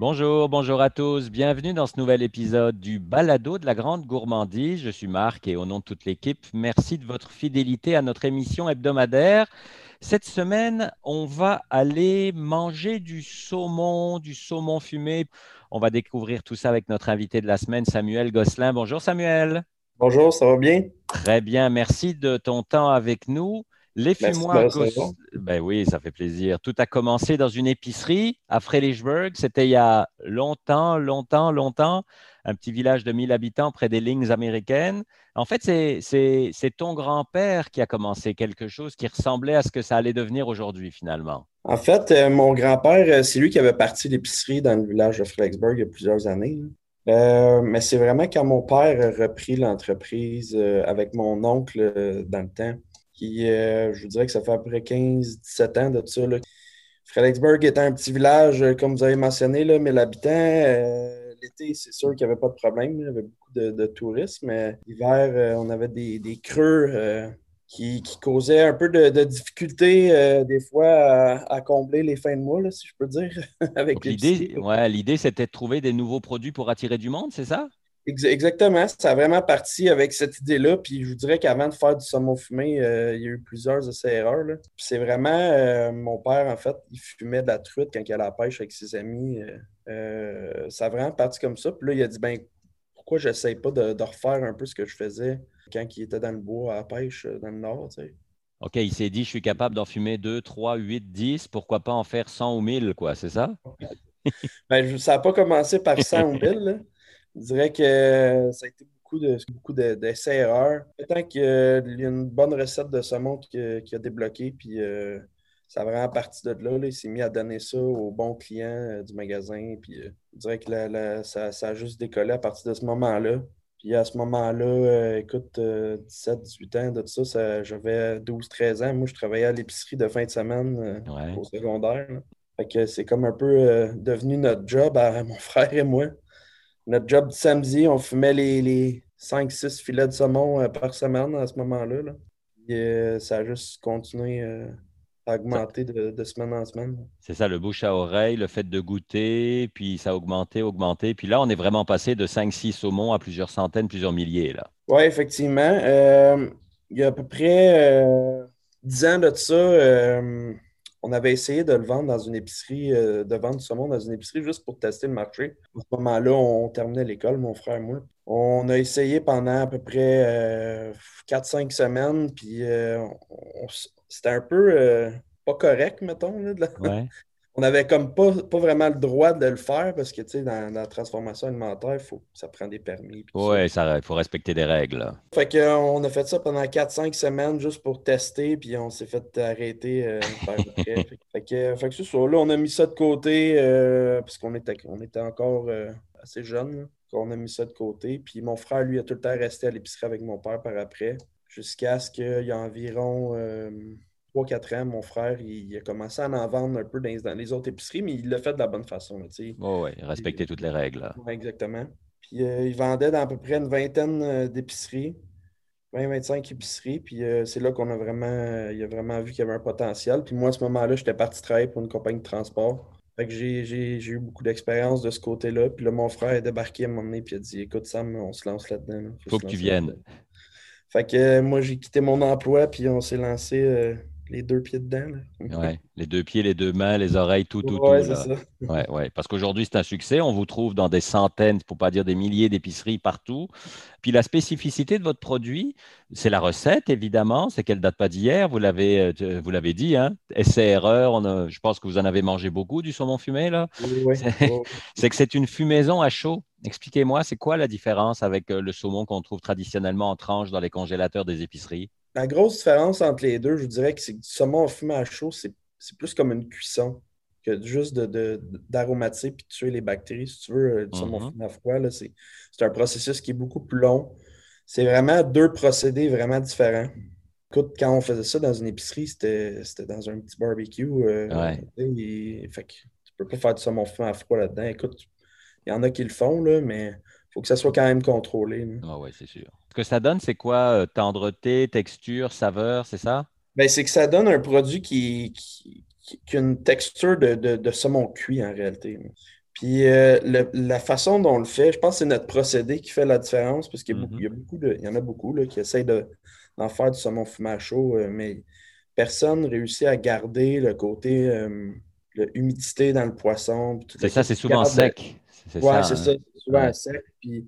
Bonjour, bonjour à tous. Bienvenue dans ce nouvel épisode du Balado de la Grande Gourmandise. Je suis Marc et au nom de toute l'équipe, merci de votre fidélité à notre émission hebdomadaire. Cette semaine, on va aller manger du saumon, du saumon fumé. On va découvrir tout ça avec notre invité de la semaine, Samuel Gosselin. Bonjour Samuel. Bonjour, ça va bien? Très bien, merci de ton temps avec nous. Les fumoirs ben oui, ça fait plaisir. Tout a commencé dans une épicerie à Fredericksburg. C'était il y a longtemps, longtemps, longtemps. Un petit village de 1000 habitants près des lignes américaines. En fait, c'est ton grand-père qui a commencé quelque chose qui ressemblait à ce que ça allait devenir aujourd'hui, finalement. En fait, euh, mon grand-père, euh, c'est lui qui avait parti l'épicerie dans le village de Fredericksburg il y a plusieurs années. Euh, mais c'est vraiment quand mon père a repris l'entreprise avec mon oncle dans le temps qui, euh, je vous dirais que ça fait à peu près 15-17 ans de tout ça. Là. Fredericksburg était un petit village, euh, comme vous avez mentionné, là, mais l'habitant, euh, l'été, c'est sûr qu'il n'y avait pas de problème. Il y avait beaucoup de, tourisme. Mais l'hiver, on avait des, creux qui, causaient un peu de, difficulté, des fois, à, combler les fins de mois, si je peux dire. avec l'idée, ouais, l'idée, c'était de trouver des nouveaux produits pour attirer du monde, c'est ça? Exactement. Ça a vraiment parti avec cette idée-là. Puis je vous dirais qu'avant de faire du saumon fumé, euh, il y a eu plusieurs essais-erreurs. C'est vraiment euh, mon père, en fait, il fumait de la truite quand il allait à la pêche avec ses amis. Euh, ça a vraiment parti comme ça. Puis là, il a dit ben pourquoi je n'essaye pas de, refaire un peu ce que je faisais quand il était dans le bois à la pêche dans le nord. OK, il s'est dit je suis capable d'en fumer 2, 3, 8, 10, pourquoi pas en faire 100 ou 1000, quoi, c'est ça? ben, ça n'a pas commencé par 100 ou 1000. Je dirais que ça a été beaucoup de beaucoup d'essais-erreurs. Tant qu'il y a une bonne recette de saumon qui, qui a débloqué, puis euh, ça a vraiment parti de là. il s'est mis à donner ça aux bons clients euh, du magasin. Puis euh, je dirais que ça, a juste décollé à partir de ce moment-là. Puis à ce moment-là, écoute, 17, 18 ans, de tout ça, j'avais 12, 13 ans. Moi, je travaillais à l'épicerie de fin de semaine au secondaire. Fait que c'est comme un peu devenu notre job à mon frère et moi notre job du samedi, on fumait les, les 5-6 filets de saumon euh, par semaine à ce moment-là. Et euh, ça a juste continué euh, à augmenter de, semaine en semaine. C'est ça, le bouche à oreille, le fait de goûter, puis ça a augmenté, augmenté. Puis là, on est vraiment passé de 5-6 saumons à plusieurs centaines, plusieurs milliers. Oui, effectivement. il y a à peu près 10 ans de ça, on avait essayé de le vendre dans une épicerie, euh, de vendre du saumon dans une épicerie juste pour tester le marché. À ce moment-là, on terminait l'école, mon frère et moi. On a essayé pendant à peu près 4-5 euh, semaines, puis euh, c'était un peu pas correct, mettons. Là, de on n'avait comme pas, pas vraiment le droit de le faire parce que, tu sais, dans, la transformation alimentaire, faut, ça prend des permis. Oui, il faut respecter des règles. Fait qu'on a fait ça pendant 4-5 semaines juste pour tester, puis on s'est fait arrêter euh, fait, que, fait que ça, là, on a mis ça de côté euh, parce qu'on était, on était encore euh, assez jeunes. On a mis ça de côté. Puis mon frère, lui, a tout le temps resté à l'épicerie avec mon père par après, jusqu'à ce qu'il y ait environ 3-4 ans, mon frère, il, a commencé à en vendre un peu dans, les autres épiceries, mais il l'a fait de la bonne façon. oui, oui, respecter toutes les règles. exactement. Puis euh, il vendait dans à peu près une vingtaine euh, d'épiceries, 20-25 épiceries. Puis euh, c'est là qu'on a vraiment, il a vraiment vu qu'il y avait un potentiel. Puis moi, à ce moment-là, j'étais parti travailler pour une compagnie de transport. Fait que j'ai eu beaucoup d'expérience de ce côté-là. Puis là, mon frère est débarqué à un moment donné, puis il a dit Écoute, Sam, on se lance là-dedans. Faut, que tu viennes. Fait que moi, j'ai quitté mon emploi, puis on s'est lancé les deux pieds dedans. Oui, les deux pieds, les deux mains, les oreilles, tout, tout, ouais, tout. Ça. Ouais, ouais. Parce qu'aujourd'hui, c'est un succès. On vous trouve dans des centaines, pour pas dire des milliers d'épiceries partout. Puis la spécificité de votre produit, c'est la recette, évidemment. C'est qu'elle date pas d'hier. Vous l'avez, euh, vous l'avez dit, hein? Essai-erreur. Je pense que vous en avez mangé beaucoup du saumon fumé, là. Oui, c'est que c'est une fumaison à chaud. Expliquez-moi, c'est quoi la différence avec euh, le saumon qu'on trouve traditionnellement en tranche dans les congélateurs des épiceries? La grosse différence entre les deux, je dirais que c'est que du saumon fumé à chaud, c'est plus comme une cuisson que juste d'aromatiser de, puis de tuer les bactéries. Si tu veux, euh, du saumon mm-hmm. fumé à froid, c'est un processus qui est beaucoup plus long. C'est vraiment deux procédés vraiment différents. Écoute, quand on faisait ça dans une épicerie, c'était dans un petit barbecue. Euh, ouais. fait que tu peux pas faire du saumon fumé à froid là-dedans. Écoute, il y en a qui le font, là, mais faut que ça soit quand même contrôlé. Ah oui, c'est sûr. Ce que ça donne, c'est quoi? Euh, tendreté, texture, saveur, c'est ça? Ben, c'est que ça donne un produit qui, qui, a une texture de, saumon cuit en réalité. Puis euh, la façon dont on le fait, je pense que c'est notre procédé qui fait la différence, parce qu'il y, mm-hmm. beaucoup de, il y en a beaucoup là, qui essayent d'en faire du saumon fumé chaud, euh, mais personne ne réussit à garder le côté euh, l'humidité dans le poisson. C'est ça, c'est souvent sec. Oui, c'est ça, c'est souvent sec. Puis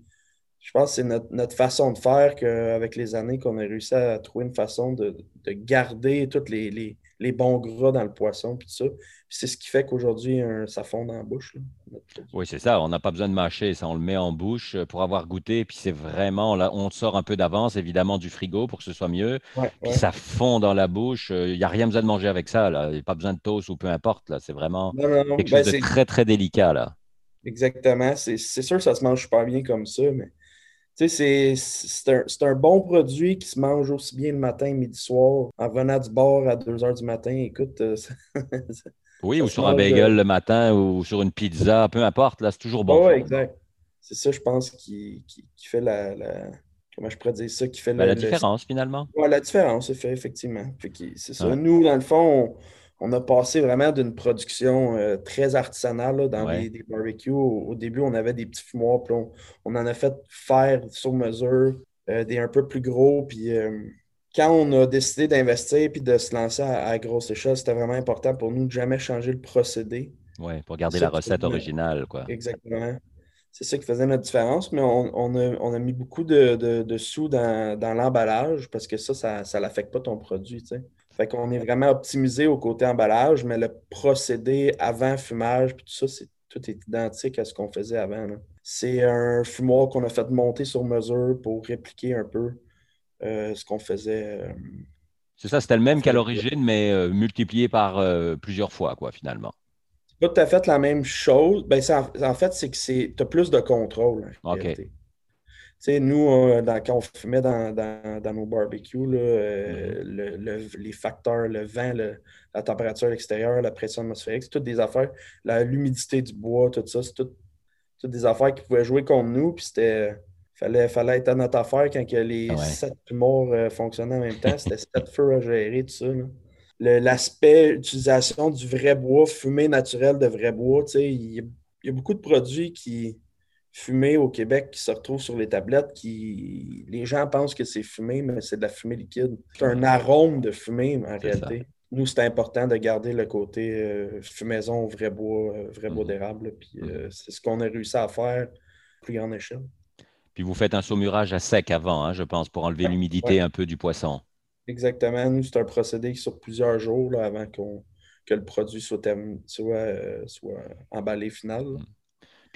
je pense que c'est notre, façon de faire qu'avec les années qu'on a réussi à trouver une façon de, garder tous les, bons gras dans le poisson puis tout ça. c'est ce qui fait qu'aujourd'hui, ça fond dans la bouche. oui, c'est ça. On n'a pas besoin de mâcher. Ça, on le met en bouche euh, pour avoir goûté. Puis c'est vraiment, là, on sort un peu d'avance, évidemment, du frigo pour que ce soit mieux. puis ça fond dans la bouche. Il n'y a rien besoin de manger avec ça. Il n'y a pas besoin de toast ou peu importe. Là. C'est vraiment quelque ben, chose de très, très délicat. Là. Exactement. C'est sûr que ça se mange pas bien comme ça, mais c'est un, un, bon produit qui se mange aussi bien le matin, midi, soir, en venant du bord à 2 h du matin. Écoute, euh, Oui, ou sur un bagel euh, le matin ou sur une pizza, peu importe, là, c'est toujours bon. Oui, exact. C'est ça, je pense, qui, qui, fait la, Comment je pourrais dire ça? Qui fait ben, la différence, finalement. Oui, la différence, effectivement. C'est ça. Nous, dans le fond, on a passé vraiment d'une production euh, très artisanale dans des, barbecues. Au, début, on avait des petits fumoirs, puis on, en a fait faire sur mesure, euh, des un peu plus gros. Puis euh, quand on a décidé d'investir puis de se lancer à, grosse échelle, c'était vraiment important pour nous de jamais changer le procédé. Oui, pour garder la recette originale. Quoi. Exactement. C'est ça qui faisait notre différence, mais on, a, mis beaucoup de, sous dans, l'emballage parce que ça, ça ne l'affecte pas ton produit. Fait qu'on est vraiment optimisé au côté emballage, mais le procédé avant fumage, puis tout ça, c'est tout est identique à ce qu'on faisait avant. C'est un fumoir qu'on a fait monter sur mesure pour répliquer un peu euh, ce qu'on faisait. Euh, c'est ça, c'était le même qu'à l'origine, mais euh, multiplié par plusieurs fois, quoi, finalement. C'est pas tout à fait la même chose. Ben, en, fait, c'est que tu as plus de contrôle. OK sais, nous, quand on fumait dans, nos barbecues, euh, mm-hmm. les facteurs, le vent, la température extérieure, la pression atmosphérique, c'est toutes des affaires, l'humidité du bois, tout ça, c'est toutes des affaires qui pouvaient jouer contre nous. Puis c'était. Fallait, fallait être à notre affaire quand les sept morts euh, fonctionnaient en même temps. C'était sept feux à gérer, tout ça. L'aspect utilisation du vrai bois, fumée naturelle de vrai bois, il y, a beaucoup de produits qui, fumée au Québec qui se retrouve sur les tablettes, qui les gens pensent que c'est fumé, mais c'est de la fumée liquide. C'est un arôme de fumée, en réalité. Nous, c'est important de garder le côté euh, fumaison, vrai bois, euh, vrai bois mhm. d'érable. Puis euh, mhm. c'est ce qu'on a réussi à faire à plus grande échelle. Puis vous faites un saumurage à sec avant, hein, je pense, pour enlever l'humidité un peu du poisson. Exactement. Nous, c'est un procédé qui sur plusieurs jours avant que le produit soit, soit, emballé final.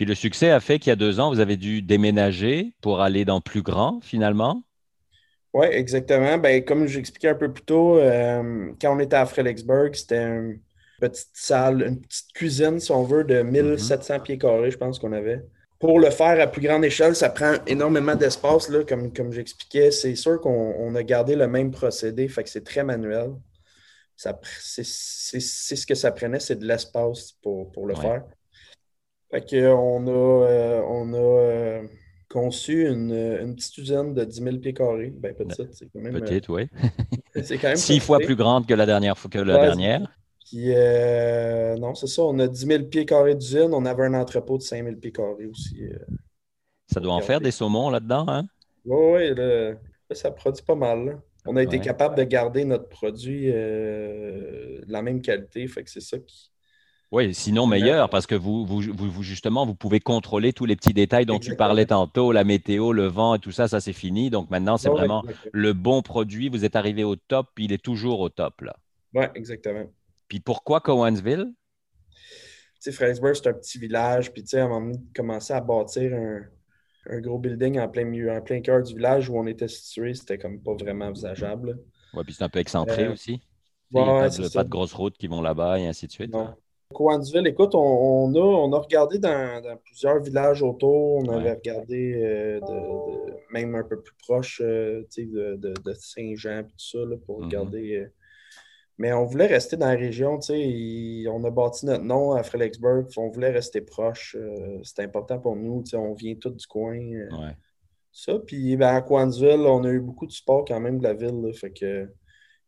Puis le succès a fait qu'il y a deux ans, vous avez dû déménager pour aller dans plus grand, finalement? Oui, exactement. Ben, comme j'expliquais un peu plus tôt, euh, quand on était à Frélixburg, c'était une petite salle, une petite cuisine, si on veut, de 1700 mhm. pieds carrés, je pense qu'on avait. Pour le faire à plus grande échelle, ça prend énormément d'espace, comme, comme j'expliquais. C'est sûr qu'on a gardé le même procédé, fait que c'est très manuel. C'est ce que ça prenait, c'est de l'espace pour, le faire. Fait qu'on a, euh, on a euh, conçu une, petite usine de 10 000 pieds carrés. Ben, petite, c'est quand même. Petite, oui. c'est quand même. Six fois plus grande que la dernière. Que la dernière. Puis, euh, non, c'est ça. On a 10 000 pieds carrés d'usine. On avait un entrepôt de 5 000 pieds carrés aussi. ça doit en faire des saumons là-dedans, hein? Oui, oui. ça produit pas mal. On a été capable de garder notre produit de la même qualité. Fait que c'est ça qui, oui, sinon meilleur, parce que vous, vous, justement, vous pouvez contrôler tous les petits détails dont tu parlais tantôt, la météo, le vent et tout ça, ça c'est fini. Donc maintenant, c'est vraiment le bon produit. Vous êtes arrivé au top, puis il est toujours au top. là. Oui, exactement. Puis pourquoi Cowansville? Tu sais, c'est un petit village, puis tu sais, à un moment donné, commencer à bâtir un, gros building en plein milieu, en plein cœur du village où on était situé, c'était comme pas vraiment envisageable. Oui, puis c'est un peu excentré euh, aussi. Il n'y a pas, de, grosses routes qui vont là-bas et ainsi de suite. Coansville, écoute, on, a, on a regardé dans, plusieurs villages autour. On avait regardé euh, même un peu plus proche euh, de, Saint-Jean tout ça pour mm-hmm. regarder. Euh. mais on voulait rester dans la région. on a bâti notre nom à Frélixburg. On voulait rester proche. C'était important pour nous. On vient tous du coin. Ça. Puis ben, à Coansville, on a eu beaucoup de support quand même de la ville. fait que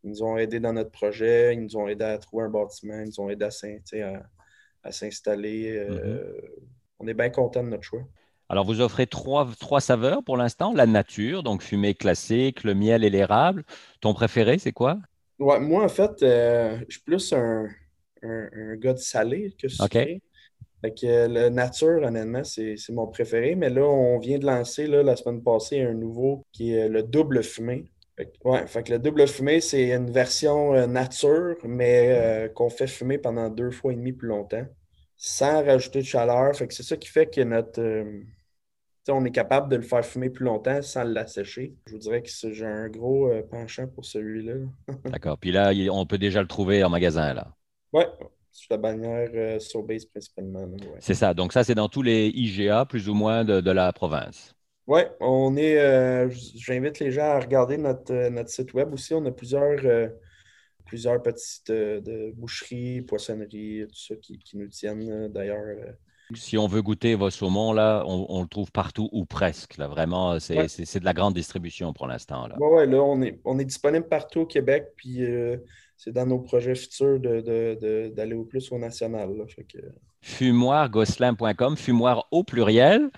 ils nous ont aidés dans notre projet, ils nous ont aidés à trouver un bâtiment, ils nous ont aidés à, s'installer. Euh, mm-hmm. On est bien content de notre choix. Alors, vous offrez trois, trois saveurs pour l'instant. La nature, donc fumée classique, le miel et l'érable. Ton préféré, c'est quoi? Ouais, moi, en fait, je suis plus un, un, gars de salé que sucré. Fait que la nature, honnêtement, c'est mon préféré. Mais là, on vient de lancer là, la semaine passée un nouveau qui est le double fumé. Ouais, fait que le double fumé, c'est une version euh, nature, mais euh, qu'on fait fumer pendant deux fois et demi plus longtemps, sans rajouter de chaleur. Fait que c'est ça qui fait que notre. Euh, on est capable de le faire fumer plus longtemps sans l'assécher. Je vous dirais que j'ai un gros penchant pour celui-là. D'accord. Puis là, on peut déjà le trouver en magasin, là. Ouais, sur la bannière euh, Sobase principalement. C'est ça. Donc, ça, c'est dans tous les IGA, plus ou moins, de, la province. Oui, on est. Euh, j'invite les gens à regarder notre, euh, notre, site web aussi. On a plusieurs, plusieurs petites de boucheries, poissonneries, tout ça qui, nous tiennent d'ailleurs. Si on veut goûter vos saumons, là, on, le trouve partout ou presque. Là. Vraiment, c'est de la grande distribution pour l'instant. Oui, ouais, là, on est, on est disponible partout au Québec. Puis c'est dans nos projets futurs d'aller au plus au national. Fumoirgosselin.com, fumoir au pluriel.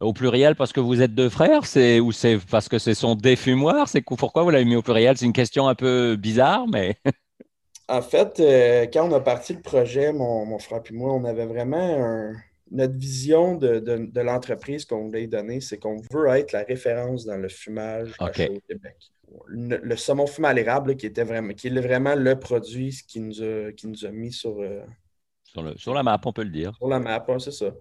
Au pluriel parce que vous êtes deux frères, c'est ou c'est parce que ce sont des fumoirs, c'est pourquoi vous l'avez mis au pluriel? C'est une question un peu bizarre, mais. en fait, euh, quand on a parti le projet, mon, frère et moi, on avait vraiment notre vision de, l'entreprise qu'on voulait donner, c'est qu'on veut être la référence dans le fumage au Québec le, saumon fumé à l'érable, qui, était vraiment, qui est vraiment le produit qui nous a, qui nous a mis sur, euh, sur, la map, on peut le dire. Sur la map, c'est ça.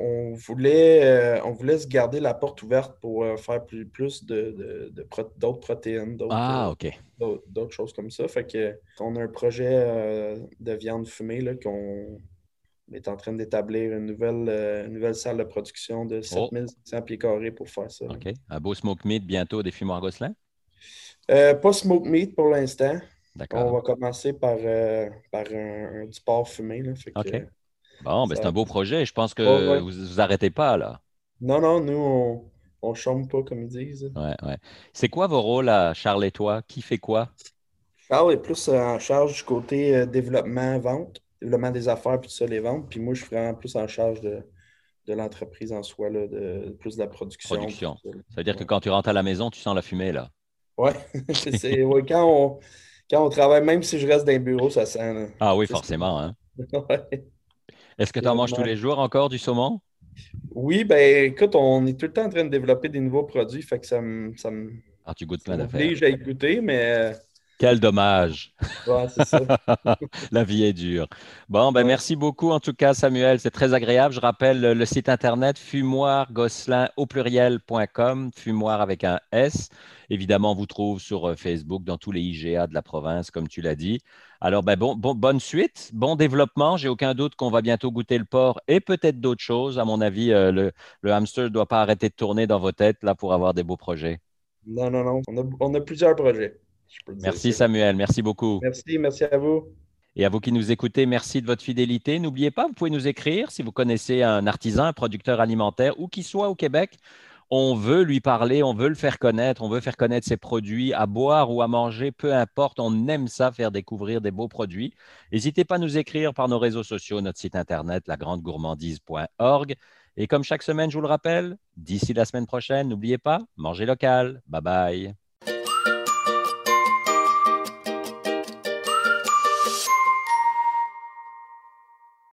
On voulait, euh, on voulait se garder la porte ouverte pour euh, faire plus, plus de, d'autres protéines, d'autres, ah, d'autres, choses comme ça. Fait que on a un projet de viande fumée là, qu'on est en train d'établir une nouvelle, nouvelle salle de production de 7500 pieds carrés pour faire ça. OK. Un beau smoke meat bientôt des fumoirs Gosselin? Euh, pas smoke meat pour l'instant. On va commencer par, euh, par un, du porc fumé. OK. Bon, ben, c'est un beau projet. Je pense que vous vous arrêtez pas là. Non, non, nous, on ne chôme pas, comme ils disent. Ouais, ouais. C'est quoi vos rôles à Charles et toi? Qui fait quoi? Charles est plus en charge du côté euh, développement, vente, développement des affaires, puis tout ça, les ventes. Puis moi, je suis vraiment plus en charge de, de l'entreprise en soi, là, de, plus de la production. Production. Ça, veut dire que quand tu rentres à la maison, tu sens la fumée, là. Oui, ouais, quand, on, quand on travaille, même si je reste dans le bureau, ça sent. Ah oui, forcément. Hein? Est-ce que tu en manges tous les jours encore du saumon? Oui, ben écoute, on est tout le temps en train de développer des nouveaux produits, fait que ça me. Ça ah, tu goûtes plein d'affaires. J'ai goûté, mais quel dommage. La vie est dure. Bon, ben merci beaucoup en tout cas, Samuel. C'est très agréable. Je rappelle le site internet fumoirgosselin au pluriel.com, fumoir avec un S. Évidemment, on vous trouve sur euh, Facebook, dans tous les IGA de la province, comme tu l'as dit. Alors, ben, bon, bonne suite, bon développement. J'ai aucun doute qu'on va bientôt goûter le porc et peut-être d'autres choses. À mon avis, euh, le, hamster ne doit pas arrêter de tourner dans vos têtes là pour avoir des beaux projets. Non, non, non. on a plusieurs projets. Merci Samuel, merci beaucoup. Merci, merci à vous. Et à vous qui nous écoutez, merci de votre fidélité. N'oubliez pas, vous pouvez nous écrire si vous connaissez un artisan, un producteur alimentaire, ou qui soit au Québec. On veut lui parler, on veut le faire connaître, on veut faire connaître ses produits à boire ou à manger, peu importe. On aime ça, faire découvrir des beaux produits. N'hésitez pas à nous écrire par nos réseaux sociaux, notre site internet, lagrandegourmandise.org. Et comme chaque semaine, je vous le rappelle, d'ici la semaine prochaine, n'oubliez pas, mangez local. Bye bye.